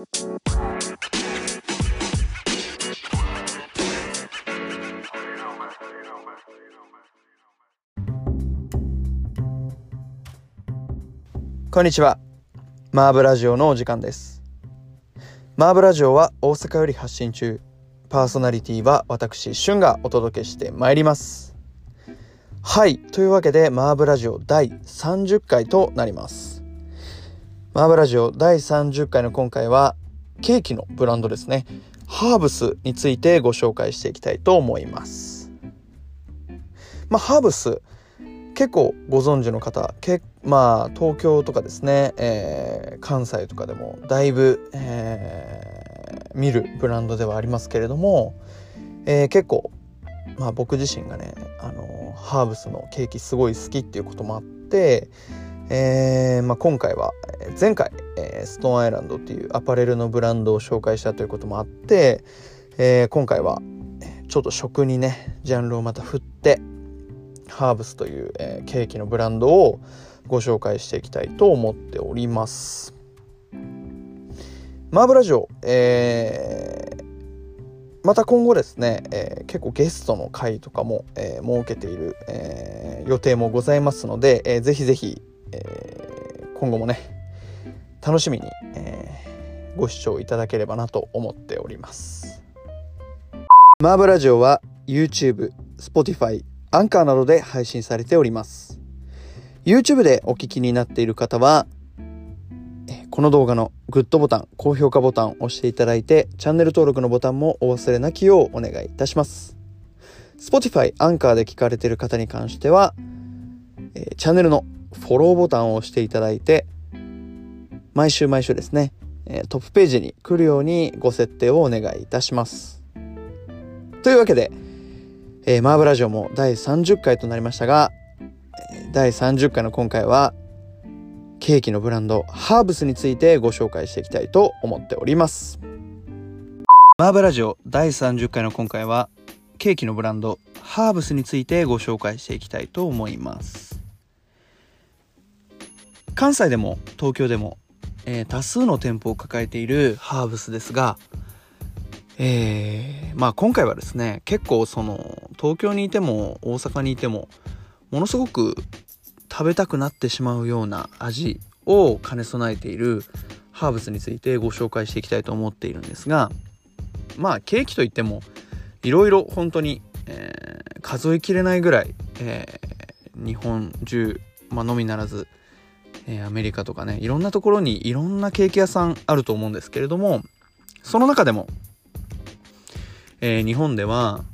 こんにちは。マーブラジオのお時間です。マーブラジオは大阪より発信中。パーソナリティは私シュンがお届けしてまいります。はい。というわけでマーブラジオ第30回となります。マーブラジオ第30回の今回はケーキのブランドですね。ハーブスについてご紹介していきたいと思います。まあハーブス結構ご存知の方けまあ東京とかですね、えー、関西とかでもだいぶ、えー、見るブランドではありますけれども、えー、結構、まあ、僕自身がねあのハーブスのケーキすごい好きっていうこともあって、えーまあ、今回は前回、えー、ストーンアイランドっていうアパレルのブランドを紹介したということもあって、えー、今回はちょっと食にねジャンルをまた振ってハーブスという、え、ケーキのブランドをご紹介していきたいと思っております。マーブラジオ、え、また今後ですね、えー、結構ゲストの回とかも、えー、設けている、えー、予定もございますので、えー、ぜひぜひ、えー、今後もね楽しみに、えー、ご視聴いただければなと思っております。マーブラジオは YouTube、Spotify、アンカーなどで配信されております。YouTube でお聞きになっている方は、この動画のグッドボタン、高評価ボタンを押していただいて、チャンネル登録のボタンもお忘れなきようお願いいたします。Spotify、アンカーで聞かれている方に関しては、えチャンネルのフォローボタンを押していただいて、毎週毎週ですね、トップページに来るようにご設定をお願いいたします。というわけで、えー、マーブラジオも第30回となりましたが、第30回の今回は、ケーキのブランド、ハーブスについてご紹介していきたいと思っております。マーブラジオ第30回の今回は、ケーキのブランド、ハーブスについてご紹介していきたいと思います。関西でも東京でも、えー、多数の店舗を抱えているハーブスですが、えー、まあ今回はですね結構その東京にいても大阪にいてもものすごく食べたくなってしまうような味を兼ね備えているハーブスについてご紹介していきたいと思っているんですがまあケーキといってもいろいろ本当に、えー、数えきれないぐらい、えー、日本中、まあのみならず、え、アメリカとかねいろんなところにいろんなケーキ屋さんあると思うんですけれどもその中でもえー、日本では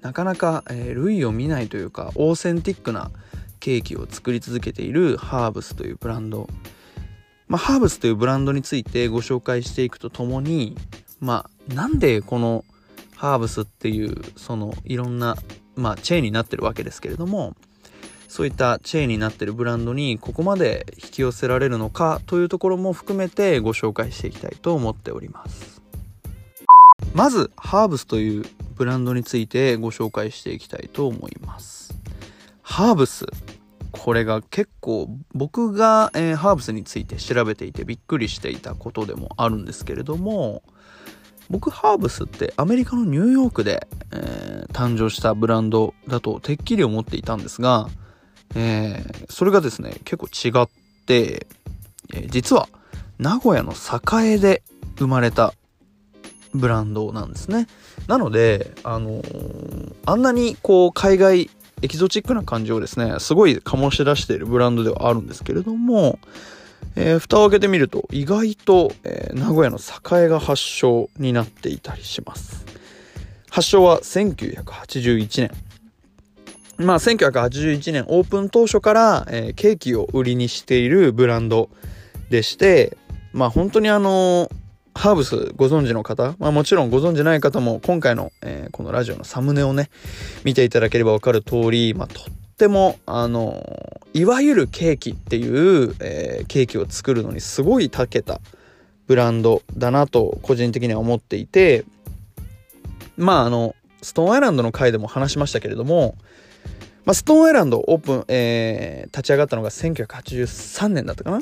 なかなか、えー、類を見ないというかオーセンティックなケーキを作り続けているハーブスというブランド、まあ、ハーブスというブランドについてご紹介していくとともにまあなんでこのハーブスっていうそのいろんな、まあ、チェーンになってるわけですけれどもそういったチェーンになってるブランドにここまで引き寄せられるのかというところも含めてご紹介していきたいと思っております。まずハーブスというブランドについてご紹介していきたいと思いますハーブスこれが結構僕が、えー、ハーブスについて調べていてびっくりしていたことでもあるんですけれども僕ハーブスってアメリカのニューヨークで、えー、誕生したブランドだとてっきり思っていたんですが、えー、それがですね結構違って、えー、実は名古屋の栄で生まれたブランドなんですね。なので、あのー、あんなにこう海外エキゾチックな感じをですね、すごい醸し出しているブランドではあるんですけれども、えー、蓋を開けてみると意外と、えー、名古屋の栄が発祥になっていたりします。発祥は1981年。まあ1981年オープン当初から、えー、ケーキを売りにしているブランドでして、まあ本当にあのハーブスご存知の方、まあ、もちろんご存知ない方も今回の、えー、このラジオのサムネをね見ていただければ分かる通り、まあ、とってもあのいわゆるケーキっていう、えー、ケーキを作るのにすごい長けたブランドだなと個人的には思っていてまああのストーンアイランドの回でも話しましたけれども、まあ、ストーンアイランドオープン、えー、立ち上がったのが1983年だったかな？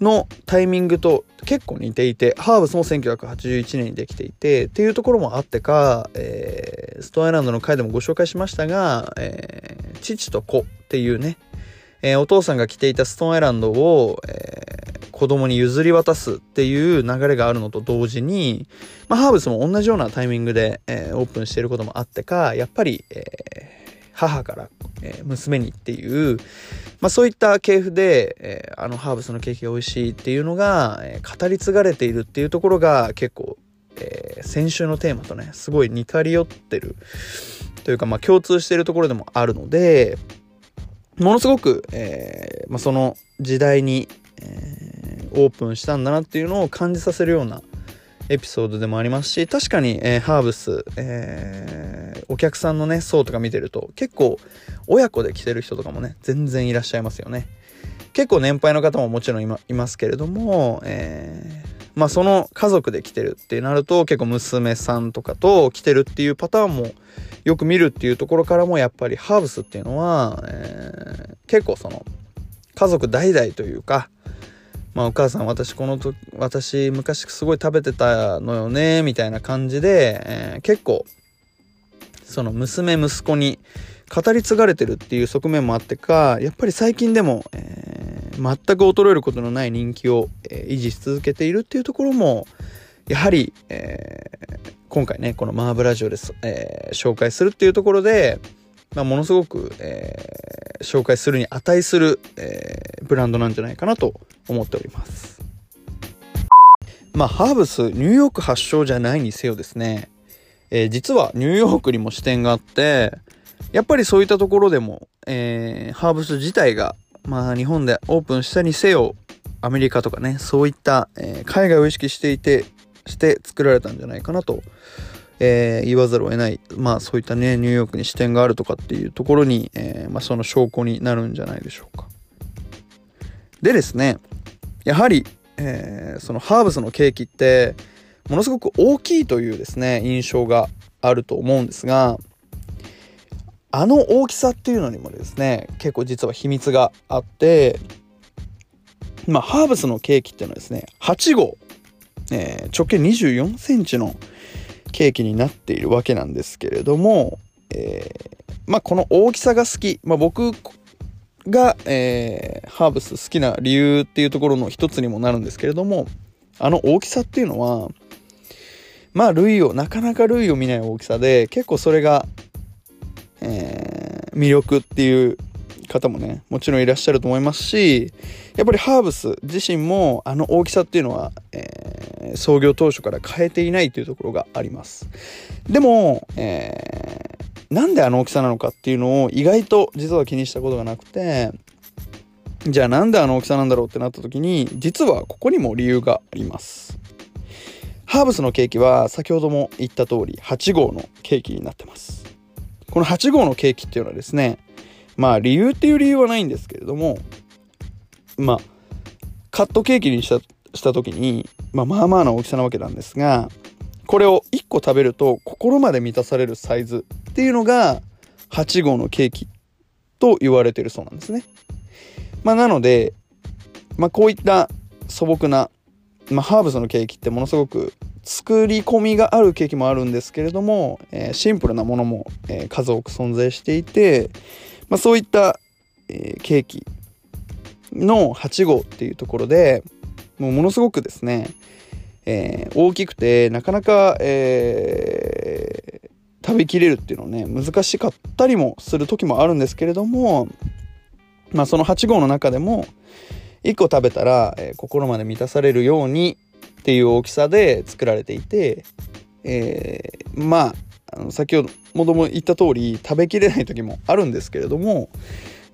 のタイミングと結構似ていて、ハーブスも1981年にできていて、っていうところもあってか、えー、ストーンアイランドの回でもご紹介しましたが、えー、父と子っていうね、えー、お父さんが着ていたストーンアイランドを、えー、子供に譲り渡すっていう流れがあるのと同時に、まあ、ハーブスも同じようなタイミングで、えー、オープンしていることもあってか、やっぱり、えー母から、えー、娘にっていう、まあ、そういった系譜で、えー、あのハーブスのケーキが美味しいっていうのが、えー、語り継がれているっていうところが結構、え先週のテーマとねすごい似通り寄ってるというか、まあ、共通しているところでもあるのでものすごく、えまあ、その時代に、えオープンしたんだなっていうのを感じさせるようなエピソードでもありますし確かに、えー、ハーブス、えー、お客さんのね層とか見てると結構親子で来てる人とかもね全然いらっしゃいますよね。結構年配の方ももちろんいますけれども、えー、まあその家族で来てるってなると結構娘さんとかと来てるっていうパターンもよく見るっていうところからもやっぱりハーブスっていうのは、え、結構その家族代々というかまあお母さん私この時私昔すごい食べてたのよねみたいな感じで、えー、結構その娘息子に語り継がれてるっていう側面もあってかやっぱり最近でも、えー、全く衰えることのない人気を、えー、維持し続けているっていうところもやはり、え、今回ねこのマーブラジオで、え、紹介するっていうところで、まあ、ものすごく、えー、紹介するに値する、えー、ブランドなんじゃないかなと思っております。まあ、ハーブス、ニューヨーク発祥じゃないにせよですね、えー、実はニューヨークにも支店があって、やっぱりそういったところでも、えー、ハーブス自体が、まあ、日本でオープンしたにせよ、アメリカとかね、そういった、えー、海外を意識していて、して作られたんじゃないかなとえー、言わざるを得ない、まあそういったね、ニューヨークに支店があるとかっていうところに、えー、まあその証拠になるんじゃないでしょうか。でですね、やはり、えー、そのハーブスのケーキって、ものすごく大きいというですね、印象があると思うんですが、あの大きさっていうのにもですね、結構実は秘密があって、まあ、ハーブスのケーキっていうのはですね、8号、え、直径24センチのケーキになっているわけなんですけれども、えー、まあこの大きさが好き、まあ、僕が、えー、ハーブス好きな理由っていうところの一つにもなるんですけれどもあの大きさっていうのはまあ類をなかなか類を見ない大きさで結構それが、えー、魅力っていう方もねもちろんいらっしゃると思いますしやっぱりハーブス自身もあの大きさっていうのは、えー、創業当初から変えていないというところがあります。でも、えー、なんであの大きさなのかっていうのを意外と実は気にしたことがなくてじゃあなんであの大きさなんだろうってなった時に実はここにも理由があります。ハーブスのケーキは先ほども言った通り8号のケーキになってます。この8号のケーキっていうのはですねまあ理由っていう理由はないんですけれども、まあ、カットケーキにしたした時に、まあ、まあまあな大きさなわけなんですが、これを1個食べると心まで満たされるサイズっていうのが8号のケーキと言われてるそうなんですね。まあなので、まあこういった素朴な、まあハーブスのケーキってものすごく作り込みがあるケーキもあるんですけれども、えー、シンプルなものも、えー、数多く存在していて、まあ、そういった、えー、ケーキの8号っていうところでもうものすごくですね、えー、大きくてなかなか、えー、食べきれるっていうのはね難しかったりもする時もあるんですけれども、まあ、その8号の中でも1個食べたら、えー、心まで満たされるようにっていう大きさで作られていて、えー、まああの先ほども言った通り食べきれない時もあるんですけれども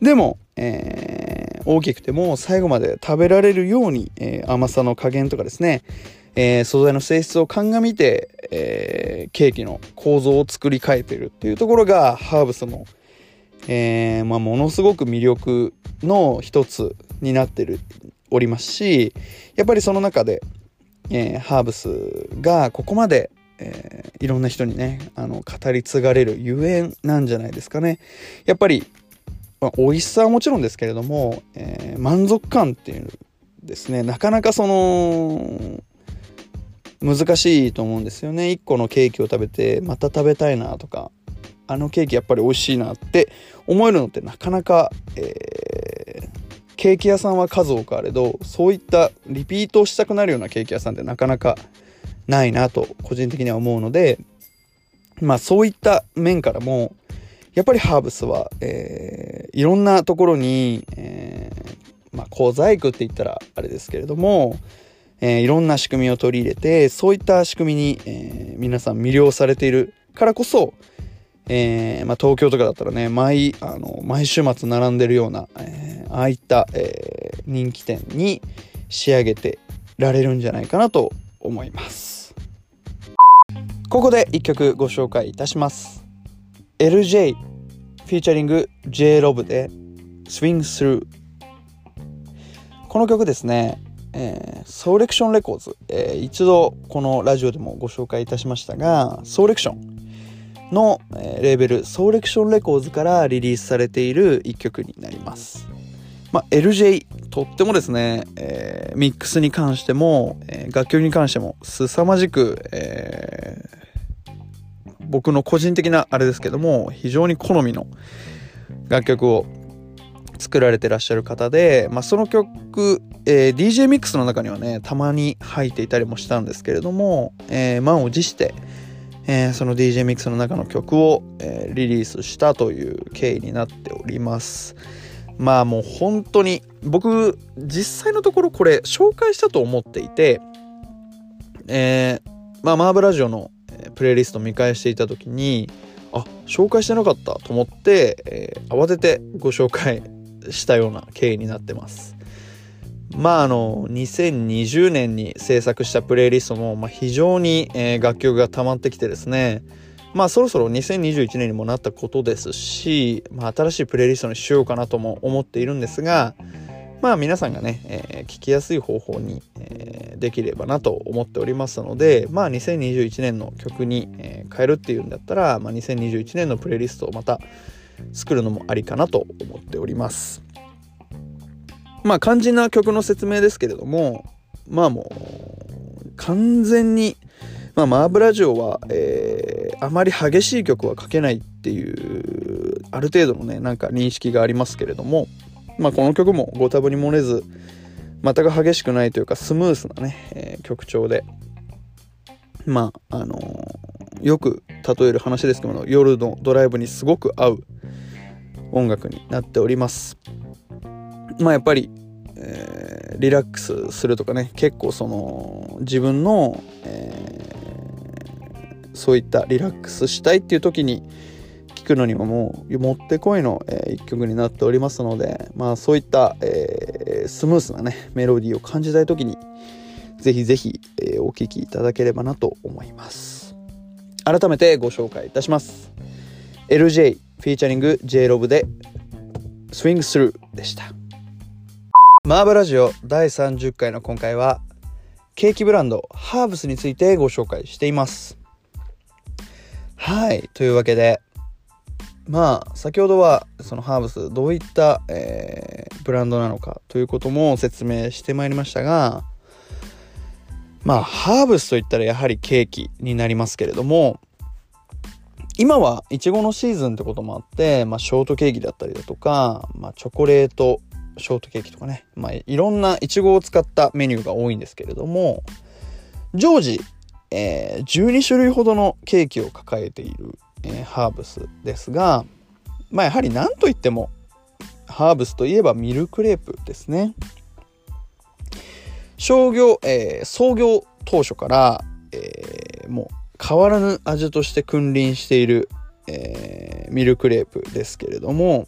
でも、えー、大きくても最後まで食べられるように、えー、甘さの加減とかですね、えー、素材の性質を鑑みて、えケーキの構造を作り変えてるっていうところがハーブスの、えまあ、ものすごく魅力の一つになってるおりますしやっぱりその中で、えハーブスがここまでえー、いろんな人にねあの語り継がれるゆえんなんじゃないですかね。やっぱり、まあ、美味しさはもちろんですけれども、えー、満足感っていうですねなかなかその難しいと思うんですよね。1個のケーキを食べてまた食べたいなとかあのケーキやっぱり美味しいなって思えるのってなかなか、えー、ケーキ屋さんは数多くあれどそういったリピートをしたくなるようなケーキ屋さんってなかなかないなと個人的には思うのでまあそういった面からもやっぱりハーブスは、えー、いろんなところに、えー、まあ小細工って言ったらあれですけれども、えー、いろんな仕組みを取り入れてそういった仕組みに、え、皆さん魅了されているからこそ、えまあ、東京とかだったらね毎あの毎週末並んでるような、え、ああいった、え、人気店に仕上げてられるんじゃないかなと思います。ここで一曲ご紹介いたします。LJ フィーチャリング J ロブで Swing Through この曲ですね、えー、ソーレクションレコーズ、えー、一度このラジオでもご紹介いたしましたがソーレクションの、えー、レーベルソーレクションレコーズからリリースされている一曲になります。まあ、LJ とってもですね、えー、ミックスに関しても、えー、楽曲に関しても凄まじく、えー、僕の個人的なあれですけども非常に好みの楽曲を作られてらっしゃる方で、まあ、その曲、えー、DJ ミックスの中にはねたまに入っていたりもしたんですけれども、えー、満を持して、えー、その DJ ミックスの中の曲を、え、リリースしたという経緯になっております。まあもう本当に僕実際のところこれ紹介したと思っていてえー、まあマーブラジオのプレイリスト見返していた時にあ紹介してなかったと思って、えー、慌ててご紹介したような経緯になってます。まああの2020年に制作したプレイリストも、まあ、非常に、えー、楽曲が溜まってきてですねまあそろそろ2021年にもなったことですし、まあ、新しいプレイリストにしようかなとも思っているんですがまあ皆さんがね、えー、聞きやすい方法に、えー、できればなと思っておりますので、まあ2021年の曲に、えー、変えるっていうんだったら、まあ、2021年のプレイリストをまた作るのもありかなと思っております。まあ肝心な曲の説明ですけれども、まあもう完全に、まあ、マーブラジオは、えー、あまり激しい曲は書けないっていうある程度のねなんか認識がありますけれども、まあ、この曲もご多分に漏れず全く激しくないというかスムースなね、えー、曲調でまああのー、よく例える話ですけど夜のドライブにすごく合う音楽になっております。まあやっぱり、えー、リラックスするとかね結構その自分の、そういったリラックスしたいっていう時に聴くのにももうもってこいの、えー、一曲になっておりますのでまあそういった、えー、スムースなねメロディーを感じたい時にぜひぜひ、えー、お聴きいただければなと思います。改めてご紹介いたします。LJ フィーチャリング J ロブで Swing Through でした。マーブラジオ第30回の今回はケーキブランドハーブスについてご紹介しています。はい。というわけでまあ先ほどはそのハーブスどういった、えー、ブランドなのかということも説明してまいりましたがまあハーブスといったらやはりケーキになりますけれども今はいちごのシーズンってこともあって、まあ、ショートケーキだったりだとか、まあ、チョコレートショートケーキとかね、まあ、いろんないちごを使ったメニューが多いんですけれども常時、えー、12種類ほどのケーキを抱えているえー、ハーブスですが、まあ、やはり何といってもハーブスといえばミルクレープですね。商業、えー、創業当初から、え、もう変わらぬ味として君臨している、え、ミルクレープですけれども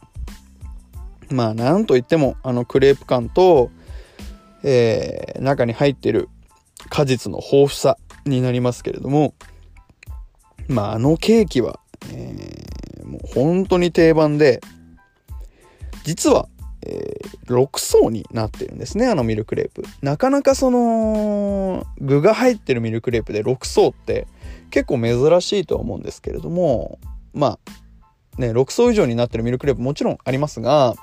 まあなんといってもあのクレープ感と、え、中に入ってる果実の豊富さになりますけれどもまああのケーキはえー、もう本当に定番で実は、えー、6層になってるんですねあのミルクレープ。なかなかその具が入ってるミルクレープで6層って結構珍しいとは思うんですけれどもまあね、6層以上になってるミルクレープもちろんありますが、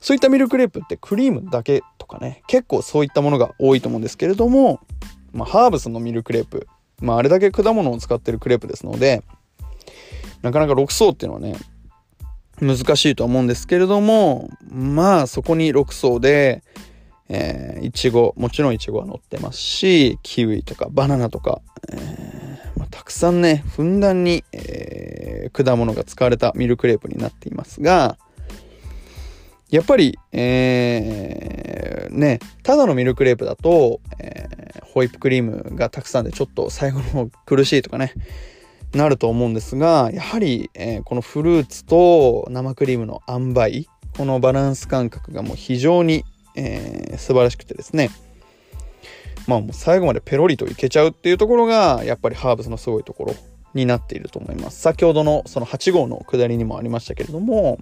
そういったミルクレープってクリームだけとかね、結構そういったものが多いと思うんですけれども、まあ、ハーブスのミルクレープ、まあ、あれだけ果物を使ってるクレープですので、なかなか6層っていうのはね、難しいとは思うんですけれども、まあ、そこに6層で、え、いちご、もちろんいちごは乗ってますし、キウイとかバナナとか、えーまあ、たくさんね、ふんだんに、えー、果物が使われたミルクレープになっていますが、やっぱり、えー、ね、ただのミルクレープだと、えー、ホイップクリームがたくさんでちょっと最後の方苦しいとかね、なると思うんですが、やはり、えー、このフルーツと生クリームの塩梅、このバランス感覚がもう非常に、えー、素晴らしくてですね、まあもう最後までペロリといけちゃうっていうところが、やっぱりハーブスのすごいところになっていると思います。先ほどのその8号の下りにもありましたけれども、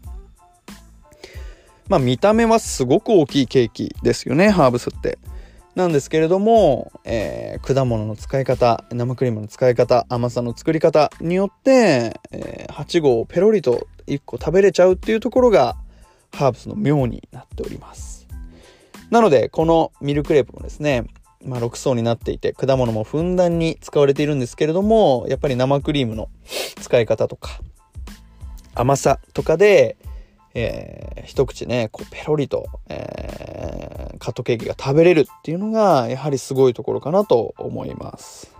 まあ見た目はすごく大きいケーキですよね、ハーブスって。なんですけれども、えー、果物の使い方、生クリームの使い方、甘さの作り方によって、えー、8号をペロリと1個食べれちゃうっていうところが、ハーブスの妙になっております。なので、このミルクレープもですね、まあ、6層になっていて、果物もふんだんに使われているんですけれども、やっぱり生クリームの使い方とか、甘さとかで、えー、一口ね、こうペロリと、えー、カットケーキが食べれるっていうのが、やはりすごいところかなと思います。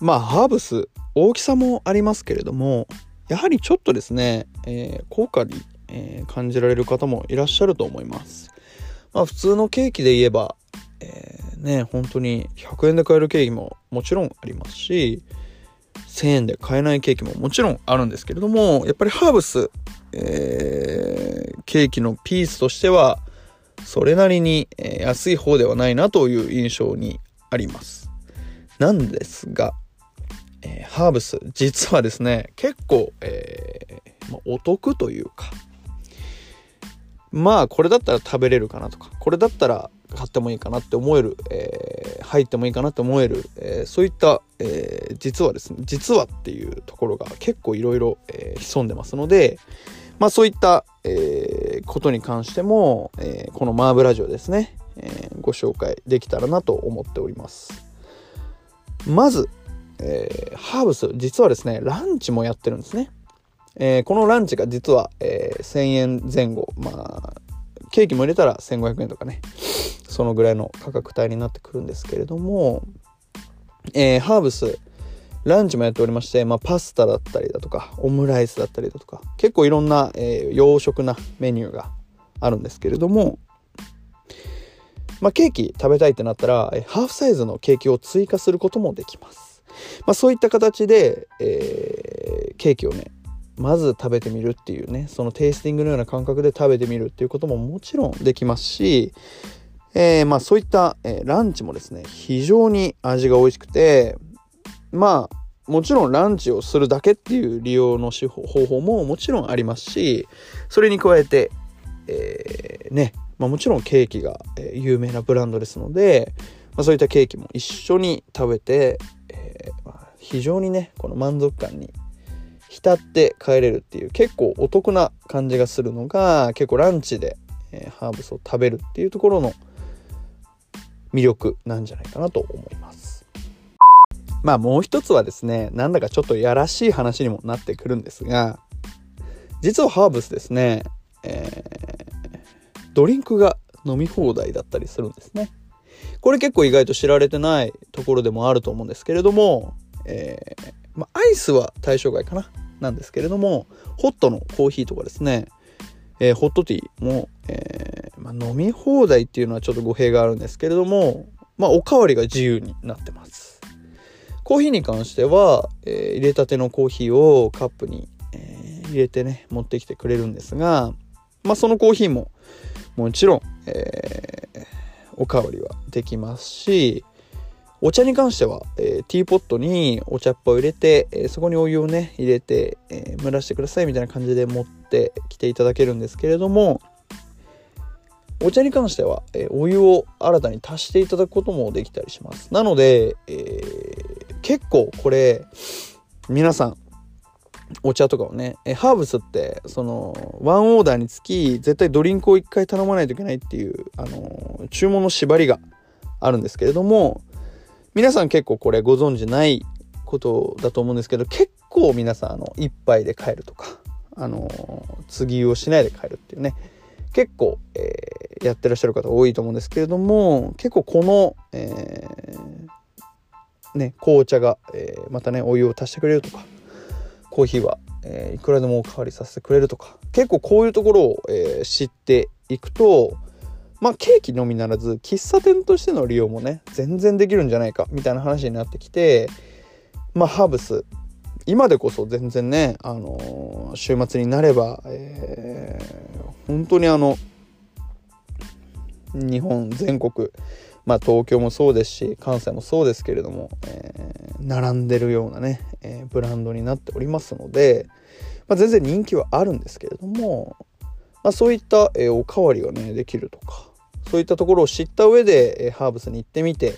まあ、ハーブス、大きさもありますけれども、やはりちょっとですね、えー、高価に、え、感じられる方もいらっしゃると思います。まあ、普通のケーキで言えば、えー、ね、本当に100円で買えるケーキももちろんありますし、1000円で買えないケーキももちろんあるんですけれども、やっぱりハーブス、えー、ケーキのピースとしては、それなりに、安い方ではないなという印象にあります。なんですが、えー、ハーブス、実はですね、結構、えー、まお得というか、まあ、これだったら食べれるかなとか、これだったら買ってもいいかなって思える、えー、入ってもいいかなって思える、えー、そういった、えー、実はですね、実はっていうところが結構いろいろ潜んでますので、まあそういった、えー、ことに関しても、えー、このマーブラジオですね、えー、ご紹介できたらなと思っております。まず、えー、ハーブス、実はですね、ランチもやってるんですね。えー、このランチが実は、えー、1000円前後、まあ、ケーキも入れたら1500円とかね、そのぐらいの価格帯になってくるんですけれども、えー、ハーブス、ランチもやっておりまして、まあ、パスタだったりだとか、オムライスだったりだとか、結構いろんな、えー、洋食なメニューがあるんですけれども、まあ、ケーキ食べたいってなったら、えハーフサイズのケーキを追加することもできます。まあ、そういった形で、えー、ケーキをね、まず食べてみるっていうね、そのテイスティングのような感覚で食べてみるっていうことももちろんできますし、えー、まあそういった、えー、ランチもですね、非常に味が美味しくて、まあ、もちろんランチをするだけっていう利用の手法方法ももちろんありますし、それに加えて、えー、ね、まあ、もちろんケーキが、え有名なブランドですので、まあ、そういったケーキも一緒に食べて、えー、非常にね、この満足感に浸って帰れるっていう結構お得な感じがするのが結構ランチで、え、ハーブスを食べるっていうところの魅力なんじゃないかなと思います。まあもう一つはですね、なんだかちょっとやらしい話にもなってくるんですが、実はハーブスですね、えー、ドリンクが飲み放題だったりするんですね。これ結構意外と知られてないところでもあると思うんですけれども、えー、まあ、アイスは対象外かななんですけれども、ホットのコーヒーとかですね、えー、ホットティーも、えー、まあ、飲み放題っていうのはちょっと語弊があるんですけれども、まあ、おかわりが自由になってます。コーヒーに関しては、えー、入れたてのコーヒーをカップに、えー、入れてね、持ってきてくれるんですが、まあ、そのコーヒーももちろん、えー、おかわりはできますし、お茶に関しては、えー、ティーポットにお茶っ葉を入れて、えー、そこにお湯をね、入れて、えー、蒸らしてくださいみたいな感じで持ってきていただけるんですけれども、お茶に関しては、えお湯を新たに足していただくこともできたりします。なので、え結構これ、皆さん、お茶とかをねえハーブスってそのワンオーダーにつき絶対ドリンクを1回頼まないといけないっていうあの注文の縛りがあるんですけれども皆さん結構これご存知ないことだと思うんですけど結構皆さんあの1杯で帰るとかあの次をしないで帰るっていうね結構、えー、やってらっしゃる方多いと思うんですけれども結構この、えー、ね紅茶が、えー、またねお湯を足してくれるとかコーヒーは、えー、いくらでもお代わりさせてくれるとか結構こういうところを、えー、知っていくとまあケーキのみならず喫茶店としての利用もね全然できるんじゃないかみたいな話になってきてまあハーブス今でこそ全然ね、あのー、週末になれば、えー、本当にあの日本全国まあ東京もそうですし関西もそうですけれども、えー、並んでるようなね、えー、ブランドになっておりますので、まあ、全然人気はあるんですけれども、まあ、そういった、えー、おかわりがねできるとかそういったところを知った上で、え、ハーブスに行ってみて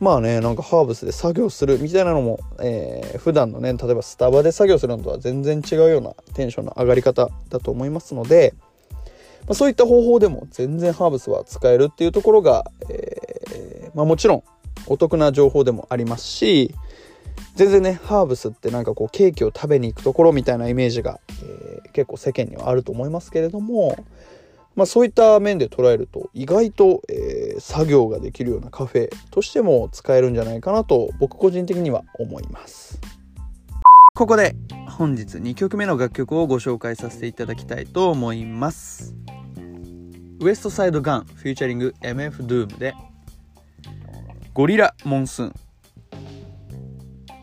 まあねなんかハーブスで作業するみたいなのも、えー、普段のね例えばスタバで作業するのとは全然違うようなテンションの上がり方だと思いますので、まあ、そういった方法でも全然ハーブスは使えるっていうところが、えー、まあ、もちろんお得な情報でもありますし全然ねハーブスってなんかこうケーキを食べに行くところみたいなイメージが、えー、結構世間にはあると思いますけれども、まあ、そういった面で捉えると意外と、えー、作業ができるようなカフェとしても使えるんじゃないかなと僕個人的には思います。ここで本日2曲目の楽曲をご紹介させていただきたいと思います。ウエストサイドガンフューチャリング MF ドゥームでゴリラモンスーン。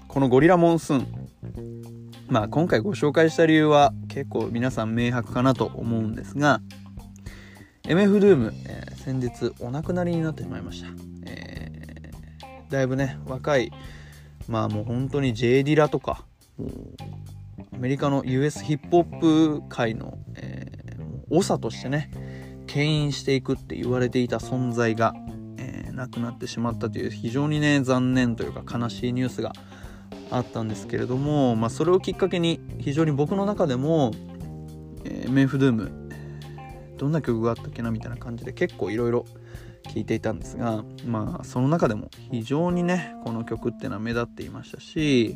このゴリラモンスーン。まあ今回ご紹介した理由は結構皆さん明白かなと思うんですが MF ドゥーム、えー、先日お亡くなりになってしまいました、えー、だいぶね若いまあもう本当に J ディラとかアメリカの US ヒップホップ界の、えー、長としてね牽引していくって言われていた存在が、えー、亡くなってしまったという非常にね残念というか悲しいニュースがあったんですけれども、まあ、それをきっかけに非常に僕の中でも、えー、メンフドゥームどんな曲があったっけなみたいな感じで結構いろいろ聴いていたんですがまあその中でも非常にねこの曲っていうのは目立っていましたし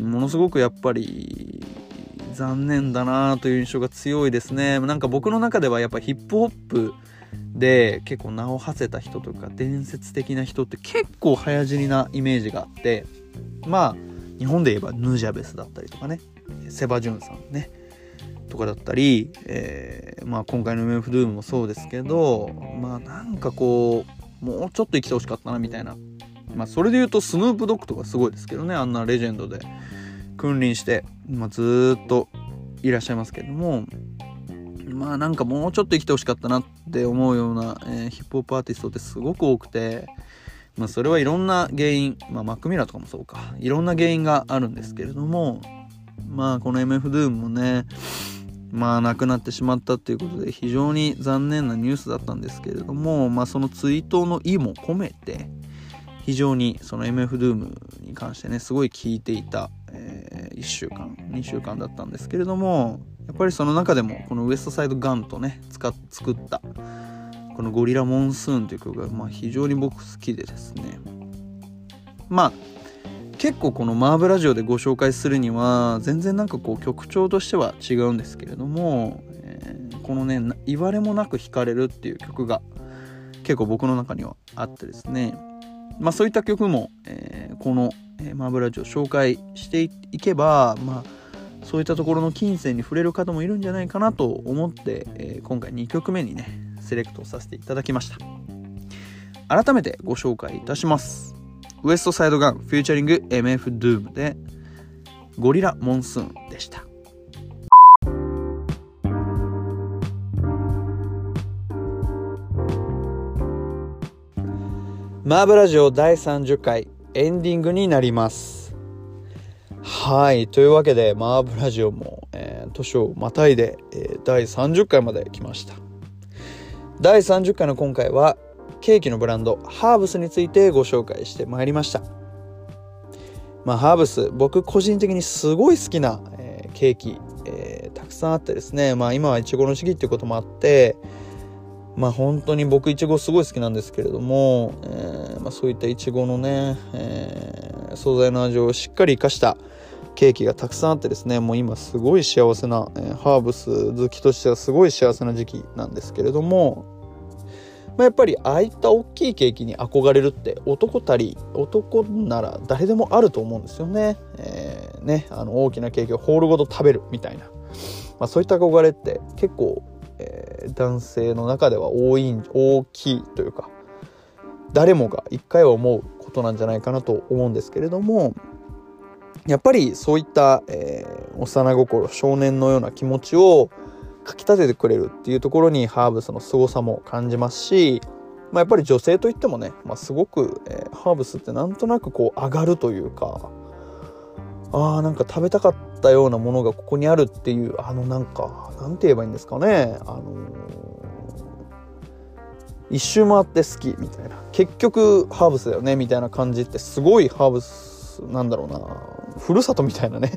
ものすごくやっぱり残念だなという印象が強いですね。なんか僕の中ではやっぱヒップホップで結構名を馳せた人とか伝説的な人って結構早死になイメージがあってまあ日本で言えばヌジャベスだったりとかねセバジュンさんねとかだったり、えー、まあ、今回のメンフドゥームもそうですけどまあなんかこうもうちょっと生きてほしかったなみたいな。まあそれで言うとスヌープドッグとかすごいですけどね。あんなレジェンドで君臨して、まあ、ずっといらっしゃいますけども。まあなんかもうちょっと生きてほしかったなって思うような、えー、ヒップホップアーティストってすごく多くて。まあそれはいろんな原因まあマックミラーとかもそうか。いろんな原因があるんですけれども。まあこの MF ドゥームもねまあ亡くなってしまったっていうことで非常に残念なニュースだったんですけれども、まあ、その追悼の意も込めて非常にその MF ドゥームに関してねすごい聞いていた、えー、1週間2週間だったんですけれどもやっぱりその中でもこのウエストサイドガンとね使っ作ったこの「ゴリラモンスーン」という曲がまあ非常に僕好きでですね。まあ結構このマーブラジオでご紹介するには全然なんかこう曲調としては違うんですけれども、えー、このね言われもなく弾かれるっていう曲が結構僕の中にはあってですね。まあそういった曲も、えー、この、えー、マーブラジオ紹介していけばまあそういったところの金銭に触れる方もいるんじゃないかなと思って、えー、今回2曲目にねセレクトさせていただきました。改めてご紹介いたします。ウエストサイドガンフューチャリング MF ドゥームでゴリラモンスーンでした。マーブラジオ第30回エンディングになります。はいというわけでマーブラジオも、えー、年をまたいで、えー、第30回まで来ました。第30回の今回はケーキのブランドハーブスについてご紹介してまいりました。まあハーブス僕個人的にすごい好きな、えー、ケーキ、えー、たくさんあってですね。まあ今はいちごの時期っていうこともあってまあ本当に僕いちごすごい好きなんですけれども、えーまあ、そういったいちごのね、えー、素材の味をしっかり生かしたケーキがたくさんあってですね。もう今すごい幸せな、えー、ハーブス好きとしてはすごい幸せな時期なんですけれども、まあ、やっぱりああいった大きいケーキに憧れるって男たり男なら誰でもあると思うんですよね。えー、ねあの大きなケーキをホールごと食べるみたいな、まあ、そういった憧れって結構、えー、男性の中では多い大きいというか誰もが一回は思うことなんじゃないかなと思うんですけれどもやっぱりそういった、えー、幼心少年のような気持ちをかき立ててくれるっていうところにハーブスの凄さも感じますし、まあ、やっぱり女性といってもね、まあ、すごく、えー、ハーブスってなんとなくこう上がるというかあーなんか食べたかったようなものがここにあるっていうあのなんかなんて言えばいいんですかね。あのー、一周回って好きみたいな。結局ハーブスだよねみたいな感じってすごいハーブスなんだろうなふるさとみたいなね。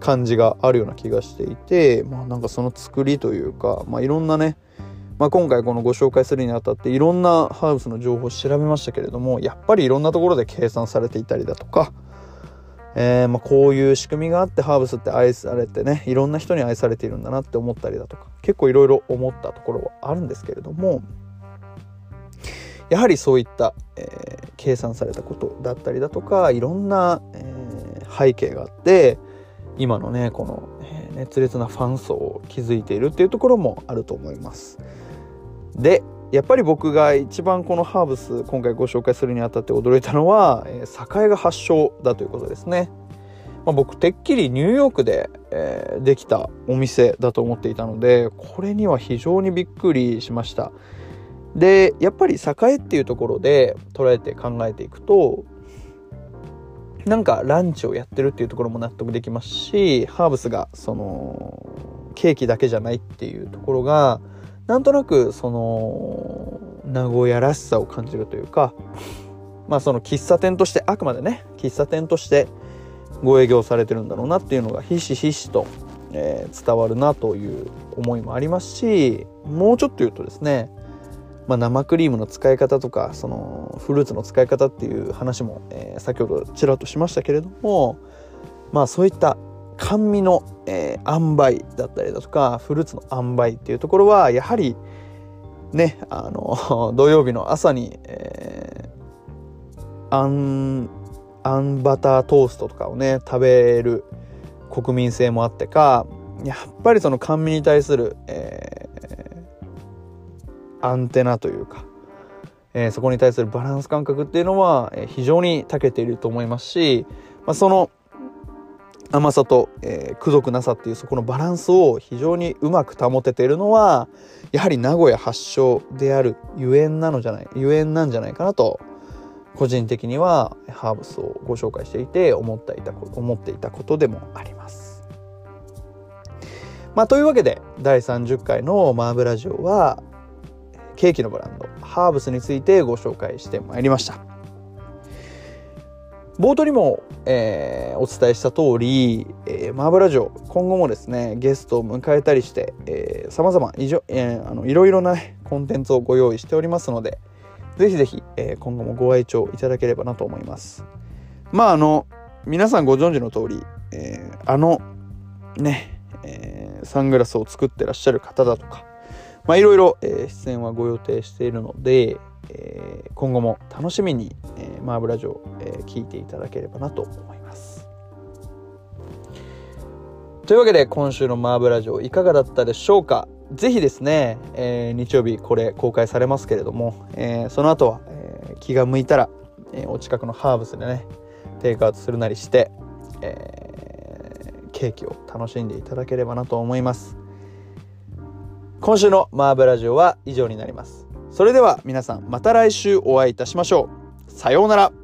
感じがあるような気がしていてまあなんかその作りというか、まあ、いろんなね、まあ、今回このご紹介するにあたっていろんなハウスの情報を調べましたけれどもやっぱりいろんなところで計算されていたりだとか、えー、まあこういう仕組みがあってハーブスって愛されてねいろんな人に愛されているんだなって思ったりだとか結構いろいろ思ったところはあるんですけれどもやはりそういった、えー、計算されたことだったりだとかいろんな、えー、背景があって今のねこの、熱烈なファン層を築いているっていうところもあると思います。でやっぱり僕が一番このハーブス今回ご紹介するにあたって驚いたのは、えー、栄が発祥だということですね、まあ、僕てっきりニューヨークで、えー、できたお店だと思っていたのでこれには非常にびっくりしました。でやっぱり栄っていうところで捉えて考えていくとなんかランチをやってるっていうところも納得できますしハーブスがそのケーキだけじゃないっていうところがなんとなくその名古屋らしさを感じるというかまあその喫茶店としてあくまでね喫茶店としてご営業されてるんだろうなっていうのがひしひしと、えー、伝わるなという思いもありますしもうちょっと言うとですねまあ、生クリームの使い方とかそのフルーツの使い方っていう話も、えー、先ほどちらっとしましたけれどもまあそういった甘味の、えー、塩梅だったりだとかフルーツの塩梅っていうところはやはりねあの 土曜日の朝に、えー、あんあんバタートーストとかをね食べる国民性もあってかやっぱりその甘味に対する、えアンテナというか、えー、そこに対するバランス感覚っていうのは、え、非常に長けていると思いますし、まあ、その甘さと、えー、くどくなさっていうそこのバランスを非常にうまく保てているのはやはり名古屋発祥であるゆえんなのじゃないゆえんなんじゃないかなと個人的にはハーブスをご紹介していて思っていた思っていたことでもあります。まあ、というわけで第30回のマーブラジオはケーキのブランドハーブスについてご紹介してまいりました。冒頭にも、えー、お伝えした通り、えー、マーブラジオ今後もですねゲストを迎えたりしてさまざまいろいろな、ね、コンテンツをご用意しておりますのでぜひぜひ、えー、今後もご愛聴いただければなと思います。まああの皆さんご存知の通り、えー、あのね、えー、サングラスを作ってらっしゃる方だとかまあ、いろいろ、えー、出演はご予定しているので、えー、今後も楽しみに、えー、マーブラジオ、えー、聞いていただければなと思います。というわけで今週のマーブラジオいかがだったでしょうか？ぜひですね、えー、日曜日これ公開されますけれども、えー、その後は、えー、気が向いたら、えー、お近くのハーブスでねテイクアウトするなりして、えー、ケーキを楽しんでいただければなと思います。今週のマーブラジオは以上になります。それでは皆さんまた来週お会いいたしましょう。さようなら。